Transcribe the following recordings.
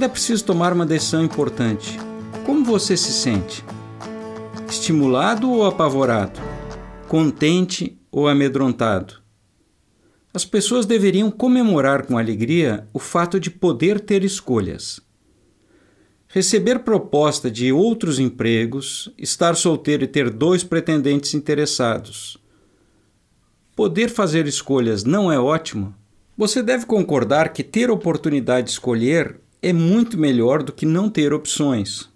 Quando é preciso tomar uma decisão importante, como você se sente? Estimulado ou apavorado? Contente ou amedrontado? As pessoas deveriam comemorar com alegria o fato de poder ter escolhas. Receber proposta de outros empregos, estar solteiro e ter dois pretendentes interessados. Poder fazer escolhas não é ótimo? Você deve concordar que ter oportunidade de escolher é muito melhor do que não ter opções.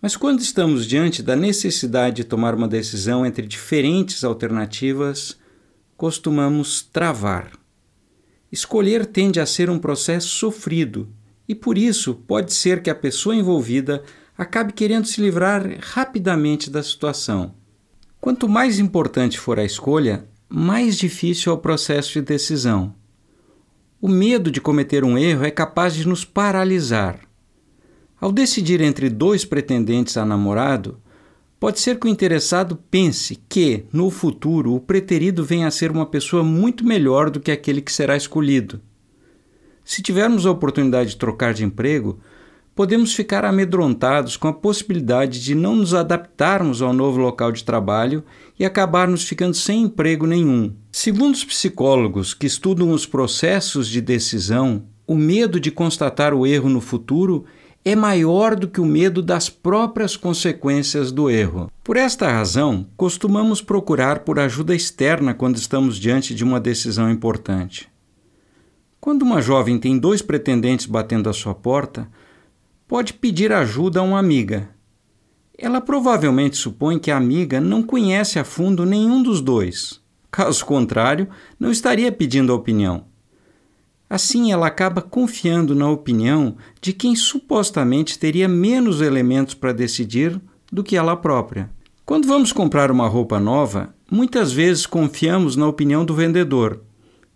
Mas quando estamos diante da necessidade de tomar uma decisão entre diferentes alternativas, costumamos travar. Escolher tende a ser um processo sofrido e por isso pode ser que a pessoa envolvida acabe querendo se livrar rapidamente da situação. Quanto mais importante for a escolha, mais difícil é o processo de decisão. O medo de cometer um erro é capaz de nos paralisar. Ao decidir entre dois pretendentes a namorado, pode ser que o interessado pense que, no futuro, o preterido venha a ser uma pessoa muito melhor do que aquele que será escolhido. Se tivermos a oportunidade de trocar de emprego, podemos ficar amedrontados com a possibilidade de não nos adaptarmos ao novo local de trabalho e acabarmos ficando sem emprego nenhum. Segundo os psicólogos que estudam os processos de decisão, o medo de constatar o erro no futuro é maior do que o medo das próprias consequências do erro. Por esta razão, costumamos procurar por ajuda externa quando estamos diante de uma decisão importante. Quando uma jovem tem dois pretendentes batendo à sua porta, pode pedir ajuda a uma amiga. Ela provavelmente supõe que a amiga não conhece a fundo nenhum dos dois. Caso contrário, não estaria pedindo a opinião. Assim, ela acaba confiando na opinião de quem supostamente teria menos elementos para decidir do que ela própria. Quando vamos comprar uma roupa nova, muitas vezes confiamos na opinião do vendedor,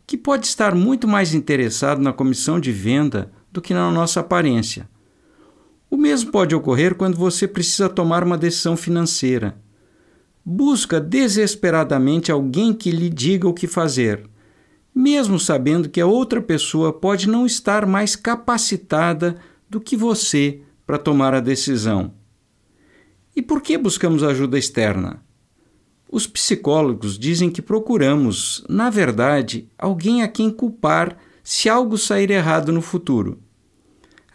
que pode estar muito mais interessado na comissão de venda do que na nossa aparência. O mesmo pode ocorrer quando você precisa tomar uma decisão financeira. Busca desesperadamente alguém que lhe diga o que fazer, mesmo sabendo que a outra pessoa pode não estar mais capacitada do que você para tomar a decisão. E por que buscamos ajuda externa? Os psicólogos dizem que procuramos, na verdade, alguém a quem culpar se algo sair errado no futuro.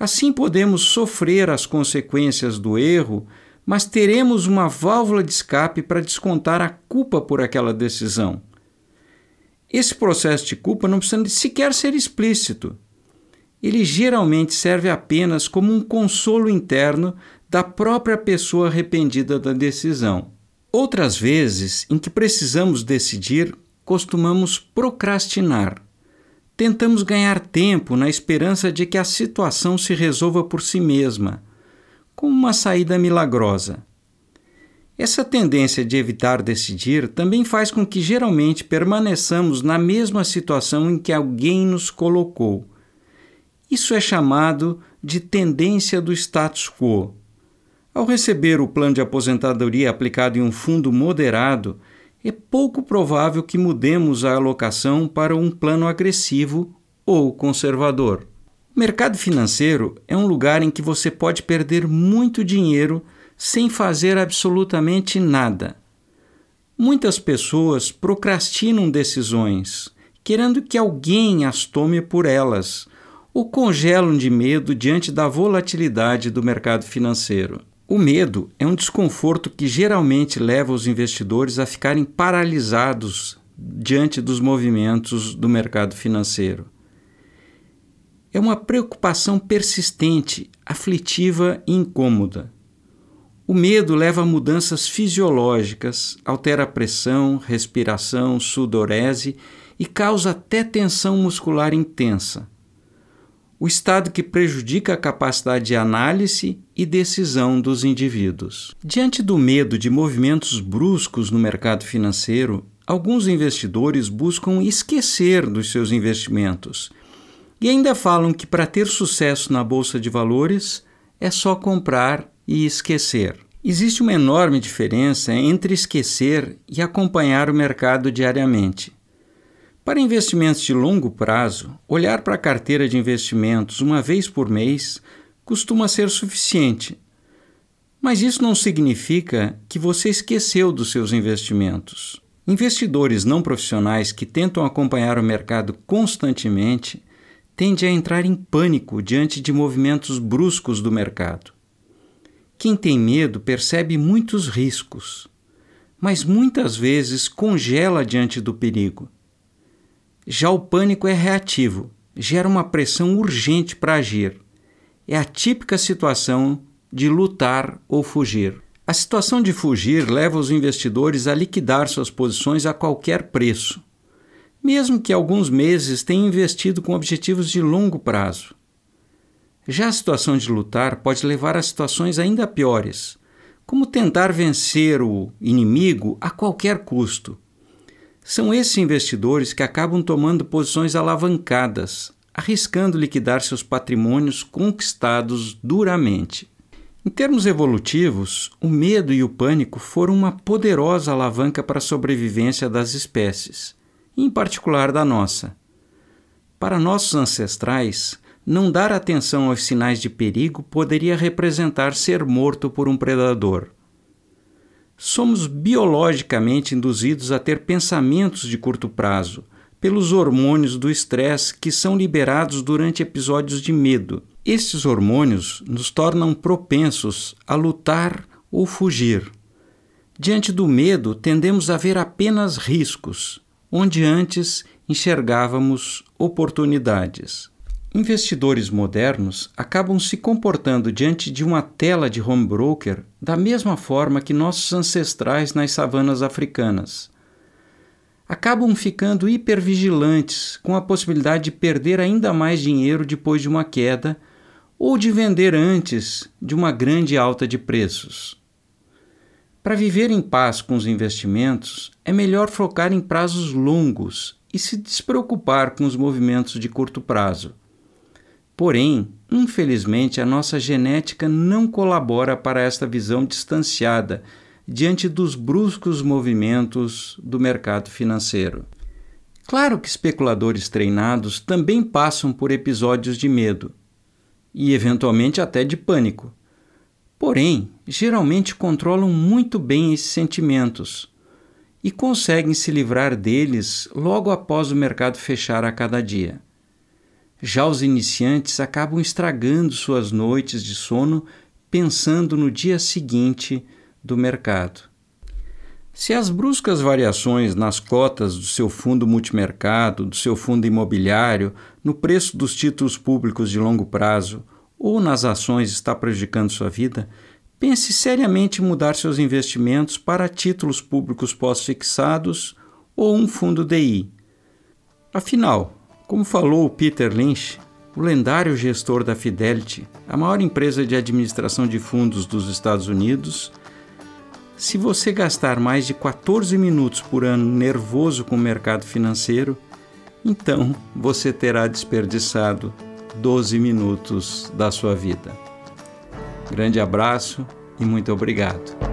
Assim podemos sofrer as consequências do erro, mas teremos uma válvula de escape para descontar a culpa por aquela decisão. Esse processo de culpa não precisa sequer ser explícito. Ele geralmente serve apenas como um consolo interno da própria pessoa arrependida da decisão. Outras vezes, em que precisamos decidir, costumamos procrastinar tentamos ganhar tempo na esperança de que a situação se resolva por si mesma, como uma saída milagrosa. Essa tendência de evitar decidir também faz com que geralmente permaneçamos na mesma situação em que alguém nos colocou. Isso é chamado de tendência do status quo. Ao receber o plano de aposentadoria aplicado em um fundo moderado, é pouco provável que mudemos a alocação para um plano agressivo ou conservador. O mercado financeiro é um lugar em que você pode perder muito dinheiro sem fazer absolutamente nada. Muitas pessoas procrastinam decisões, querendo que alguém as tome por elas, ou congelam de medo diante da volatilidade do mercado financeiro. O medo é um desconforto que geralmente leva os investidores a ficarem paralisados diante dos movimentos do mercado financeiro. É uma preocupação persistente, aflitiva e incômoda. O medo leva a mudanças fisiológicas, altera a pressão, respiração, sudorese e causa até tensão muscular intensa. O estado que prejudica a capacidade de análise e decisão dos indivíduos. Diante do medo de movimentos bruscos no mercado financeiro, alguns investidores buscam esquecer dos seus investimentos e ainda falam que para ter sucesso na bolsa de valores é só comprar e esquecer. Existe uma enorme diferença entre esquecer e acompanhar o mercado diariamente. Para investimentos de longo prazo, olhar para a carteira de investimentos uma vez por mês costuma ser suficiente. Mas isso não significa que você esqueceu dos seus investimentos. Investidores não profissionais que tentam acompanhar o mercado constantemente tendem a entrar em pânico diante de movimentos bruscos do mercado. Quem tem medo percebe muitos riscos, mas muitas vezes congela diante do perigo já o pânico é reativo, gera uma pressão urgente para agir. É a típica situação de lutar ou fugir. A situação de fugir leva os investidores a liquidar suas posições a qualquer preço, mesmo que alguns meses tenham investido com objetivos de longo prazo. Já a situação de lutar pode levar a situações ainda piores, como tentar vencer o inimigo a qualquer custo são esses investidores que acabam tomando posições alavancadas, arriscando liquidar seus patrimônios conquistados duramente. Em termos evolutivos, o medo e o pânico foram uma poderosa alavanca para a sobrevivência das espécies, em particular da nossa. Para nossos ancestrais, não dar atenção aos sinais de perigo poderia representar ser morto por um predador somos biologicamente induzidos a ter pensamentos de curto prazo, pelos hormônios do estresse que são liberados durante episódios de medo. Estes hormônios nos tornam propensos a lutar ou fugir. Diante do medo, tendemos a ver apenas riscos, onde antes enxergávamos oportunidades. Investidores modernos acabam se comportando diante de uma tela de home broker da mesma forma que nossos ancestrais nas savanas africanas. Acabam ficando hipervigilantes com a possibilidade de perder ainda mais dinheiro depois de uma queda ou de vender antes de uma grande alta de preços. Para viver em paz com os investimentos, é melhor focar em prazos longos e se despreocupar com os movimentos de curto prazo. Porém, infelizmente, a nossa genética não colabora para esta visão distanciada diante dos bruscos movimentos do mercado financeiro. Claro que especuladores treinados também passam por episódios de medo e, eventualmente, até de pânico. Porém, geralmente controlam muito bem esses sentimentos e conseguem se livrar deles logo após o mercado fechar a cada dia. Já os iniciantes acabam estragando suas noites de sono pensando no dia seguinte do mercado. Se as bruscas variações nas cotas do seu fundo multimercado, do seu fundo imobiliário, no preço dos títulos públicos de longo prazo ou nas ações está prejudicando sua vida, pense seriamente em mudar seus investimentos para títulos públicos pós-fixados ou um fundo DI. Afinal, como falou Peter Lynch, o lendário gestor da Fidelity, a maior empresa de administração de fundos dos Estados Unidos, se você gastar mais de 14 minutos por ano nervoso com o mercado financeiro, então você terá desperdiçado 12 minutos da sua vida. Grande abraço e muito obrigado.